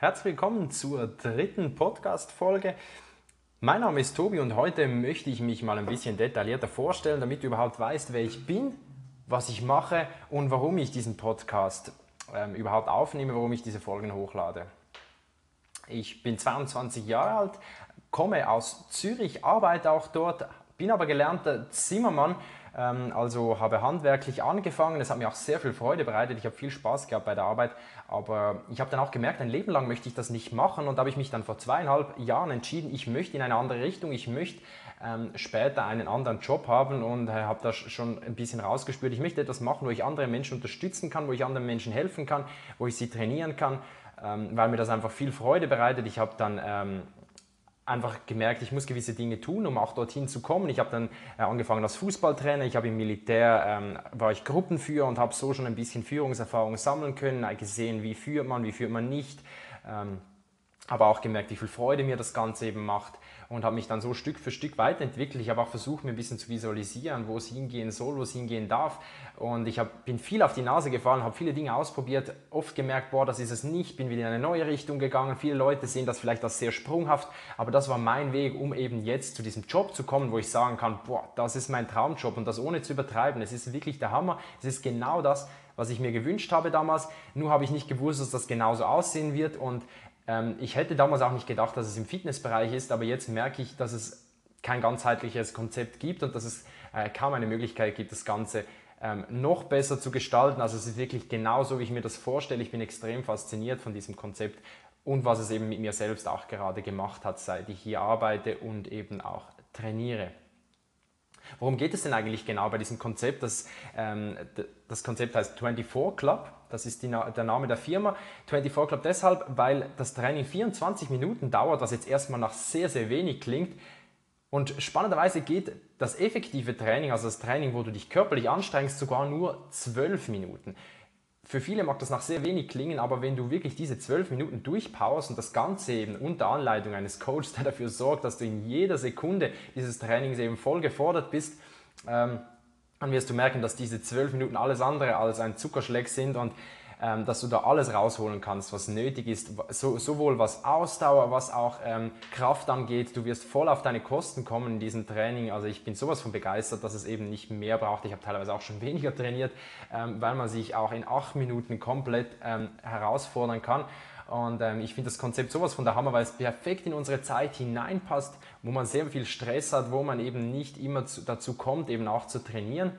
Herzlich willkommen zur dritten Podcast-Folge. Mein Name ist Tobi und heute möchte ich mich mal ein bisschen detaillierter vorstellen, damit du überhaupt weißt, wer ich bin, was ich mache und warum ich diesen Podcast ähm, überhaupt aufnehme, warum ich diese Folgen hochlade. Ich bin 22 Jahre alt, komme aus Zürich, arbeite auch dort, bin aber gelernter Zimmermann also habe handwerklich angefangen. Es hat mir auch sehr viel Freude bereitet. Ich habe viel Spaß gehabt bei der Arbeit. Aber ich habe dann auch gemerkt, ein Leben lang möchte ich das nicht machen. Und da habe ich mich dann vor zweieinhalb Jahren entschieden, ich möchte in eine andere Richtung. Ich möchte ähm, später einen anderen Job haben und äh, habe da schon ein bisschen rausgespürt. Ich möchte etwas machen, wo ich andere Menschen unterstützen kann, wo ich anderen Menschen helfen kann, wo ich sie trainieren kann, ähm, weil mir das einfach viel Freude bereitet. Ich habe dann ähm, einfach gemerkt, ich muss gewisse Dinge tun, um auch dorthin zu kommen. Ich habe dann äh, angefangen als Fußballtrainer, ich habe im Militär, ähm, war ich Gruppenführer und habe so schon ein bisschen Führungserfahrung sammeln können, äh, gesehen, wie führt man, wie führt man nicht. Ähm, aber auch gemerkt, wie viel Freude mir das Ganze eben macht und habe mich dann so Stück für Stück weiterentwickelt. Ich habe auch versucht, mir ein bisschen zu visualisieren, wo es hingehen soll, wo es hingehen darf. Und ich hab, bin viel auf die Nase gefallen, habe viele Dinge ausprobiert, oft gemerkt, boah, das ist es nicht, bin wieder in eine neue Richtung gegangen. Viele Leute sehen das vielleicht als sehr sprunghaft, aber das war mein Weg, um eben jetzt zu diesem Job zu kommen, wo ich sagen kann, boah, das ist mein Traumjob und das ohne zu übertreiben. Es ist wirklich der Hammer. Es ist genau das, was ich mir gewünscht habe damals. Nur habe ich nicht gewusst, dass das genauso aussehen wird und ich hätte damals auch nicht gedacht, dass es im Fitnessbereich ist, aber jetzt merke ich, dass es kein ganzheitliches Konzept gibt und dass es äh, kaum eine Möglichkeit gibt, das Ganze ähm, noch besser zu gestalten. Also es ist wirklich genauso, wie ich mir das vorstelle. Ich bin extrem fasziniert von diesem Konzept und was es eben mit mir selbst auch gerade gemacht hat, seit ich hier arbeite und eben auch trainiere. Worum geht es denn eigentlich genau bei diesem Konzept? Das, ähm, das Konzept heißt 24 Club, das ist die, der Name der Firma. 24 Club deshalb, weil das Training 24 Minuten dauert, was jetzt erstmal nach sehr, sehr wenig klingt. Und spannenderweise geht das effektive Training, also das Training, wo du dich körperlich anstrengst, sogar nur 12 Minuten. Für viele mag das nach sehr wenig klingen, aber wenn du wirklich diese zwölf Minuten durchpowerst und das Ganze eben unter Anleitung eines Coaches, der dafür sorgt, dass du in jeder Sekunde dieses Trainings eben voll gefordert bist, ähm, dann wirst du merken, dass diese zwölf Minuten alles andere als ein Zuckerschleck sind und ähm, dass du da alles rausholen kannst, was nötig ist, so, sowohl was Ausdauer, was auch ähm, Kraft angeht. Du wirst voll auf deine Kosten kommen in diesem Training. Also ich bin sowas von begeistert, dass es eben nicht mehr braucht. Ich habe teilweise auch schon weniger trainiert, ähm, weil man sich auch in acht Minuten komplett ähm, herausfordern kann. Und ähm, ich finde das Konzept sowas von der Hammer, weil es perfekt in unsere Zeit hineinpasst, wo man sehr viel Stress hat, wo man eben nicht immer zu, dazu kommt, eben auch zu trainieren.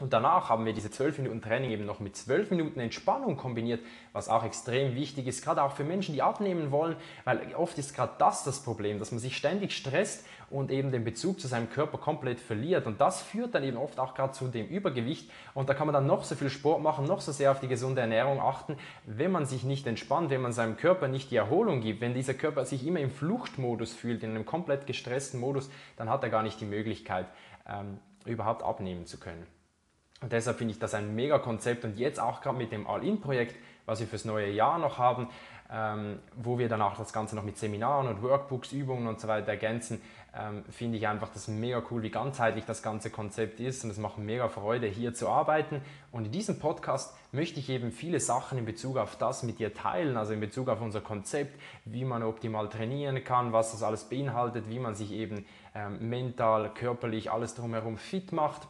Und danach haben wir diese 12 Minuten Training eben noch mit 12 Minuten Entspannung kombiniert, was auch extrem wichtig ist, gerade auch für Menschen, die abnehmen wollen, weil oft ist gerade das das Problem, dass man sich ständig stresst und eben den Bezug zu seinem Körper komplett verliert. Und das führt dann eben oft auch gerade zu dem Übergewicht. Und da kann man dann noch so viel Sport machen, noch so sehr auf die gesunde Ernährung achten, wenn man sich nicht entspannt, wenn man seinem Körper nicht die Erholung gibt, wenn dieser Körper sich immer im Fluchtmodus fühlt, in einem komplett gestressten Modus, dann hat er gar nicht die Möglichkeit, ähm, überhaupt abnehmen zu können. Und deshalb finde ich das ein mega Konzept und jetzt auch gerade mit dem All-In-Projekt, was wir fürs neue Jahr noch haben, ähm, wo wir dann auch das Ganze noch mit Seminaren und Workbooks, Übungen und so weiter ergänzen, ähm, finde ich einfach das mega cool, wie ganzheitlich das ganze Konzept ist und es macht mega Freude, hier zu arbeiten. Und in diesem Podcast möchte ich eben viele Sachen in Bezug auf das mit dir teilen, also in Bezug auf unser Konzept, wie man optimal trainieren kann, was das alles beinhaltet, wie man sich eben ähm, mental, körperlich, alles drumherum fit macht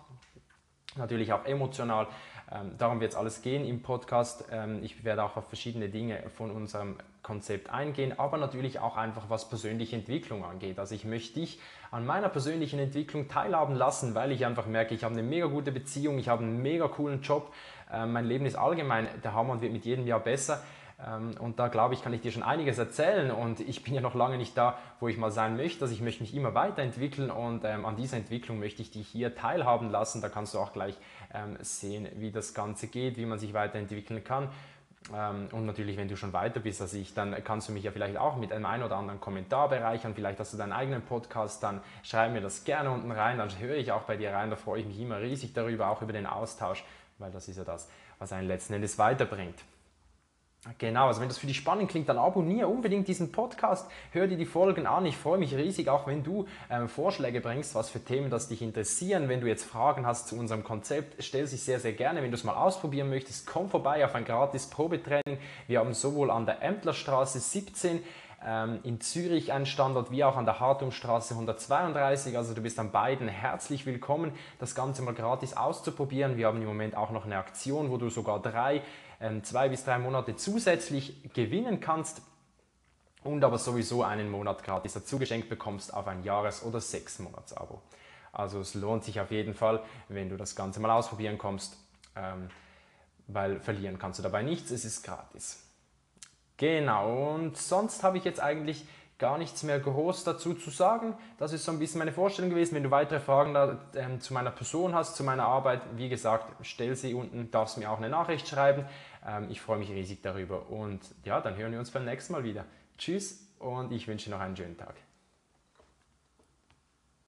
natürlich auch emotional. Ähm, darum wird es alles gehen im Podcast. Ähm, ich werde auch auf verschiedene Dinge von unserem Konzept eingehen, aber natürlich auch einfach was persönliche Entwicklung angeht. Also ich möchte dich an meiner persönlichen Entwicklung teilhaben lassen, weil ich einfach merke, ich habe eine mega gute Beziehung, ich habe einen mega coolen Job, äh, mein Leben ist allgemein, der Hammer und wird mit jedem Jahr besser. Ähm, und da glaube ich, kann ich dir schon einiges erzählen und ich bin ja noch lange nicht da, wo ich mal sein möchte. Also ich möchte mich immer weiterentwickeln und ähm, an dieser Entwicklung möchte ich dich hier teilhaben lassen. Da kannst du auch gleich ähm, sehen, wie das Ganze geht, wie man sich weiterentwickeln kann. Ähm, und natürlich, wenn du schon weiter bist als ich, dann kannst du mich ja vielleicht auch mit einem ein oder anderen Kommentar bereichern. Vielleicht hast du deinen eigenen Podcast, dann schreib mir das gerne unten rein, dann höre ich auch bei dir rein. Da freue ich mich immer riesig darüber, auch über den Austausch, weil das ist ja das, was einen letzten Endes weiterbringt. Genau, also wenn das für dich spannend klingt, dann abonniere unbedingt diesen Podcast, hör dir die Folgen an. Ich freue mich riesig, auch wenn du ähm, Vorschläge bringst, was für Themen das dich interessieren. Wenn du jetzt Fragen hast zu unserem Konzept, stell sie sehr, sehr gerne. Wenn du es mal ausprobieren möchtest, komm vorbei auf ein gratis Probetraining. Wir haben sowohl an der Ämtlerstraße 17 ähm, in Zürich einen Standort wie auch an der Hartumstraße 132. Also du bist an beiden herzlich willkommen, das Ganze mal gratis auszuprobieren. Wir haben im Moment auch noch eine Aktion, wo du sogar drei zwei bis drei Monate zusätzlich gewinnen kannst und aber sowieso einen Monat gratis dazu geschenkt bekommst auf ein Jahres- oder sechs Monats Abo. Also es lohnt sich auf jeden Fall, wenn du das Ganze mal ausprobieren kommst, ähm, weil verlieren kannst du dabei nichts, es ist gratis. Genau, und sonst habe ich jetzt eigentlich gar nichts mehr groß dazu zu sagen. Das ist so ein bisschen meine Vorstellung gewesen. Wenn du weitere Fragen da, ähm, zu meiner Person hast, zu meiner Arbeit, wie gesagt, stell sie unten, darfst mir auch eine Nachricht schreiben. Ähm, ich freue mich riesig darüber. Und ja, dann hören wir uns beim nächsten Mal wieder. Tschüss und ich wünsche noch einen schönen Tag.